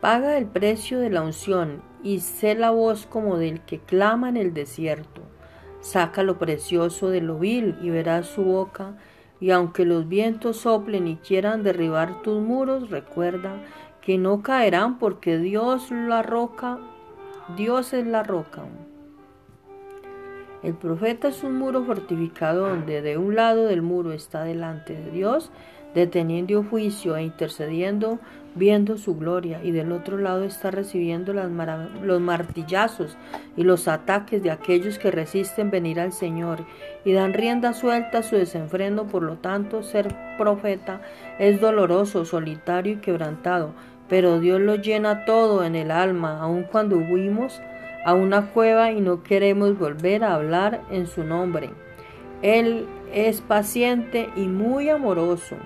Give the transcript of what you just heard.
Paga el precio de la unción y sé la voz como del que clama en el desierto. Saca lo precioso de lo vil y verás su boca. Y aunque los vientos soplen y quieran derribar tus muros, recuerda que no caerán porque Dios la roca, Dios es la roca. El profeta es un muro fortificado donde de un lado del muro está delante de Dios, deteniendo juicio e intercediendo, viendo su gloria, y del otro lado está recibiendo los martillazos y los ataques de aquellos que resisten venir al Señor y dan rienda suelta a su desenfreno. Por lo tanto, ser profeta es doloroso, solitario y quebrantado, pero Dios lo llena todo en el alma, aun cuando huimos a una cueva y no queremos volver a hablar en su nombre. Él es paciente y muy amoroso.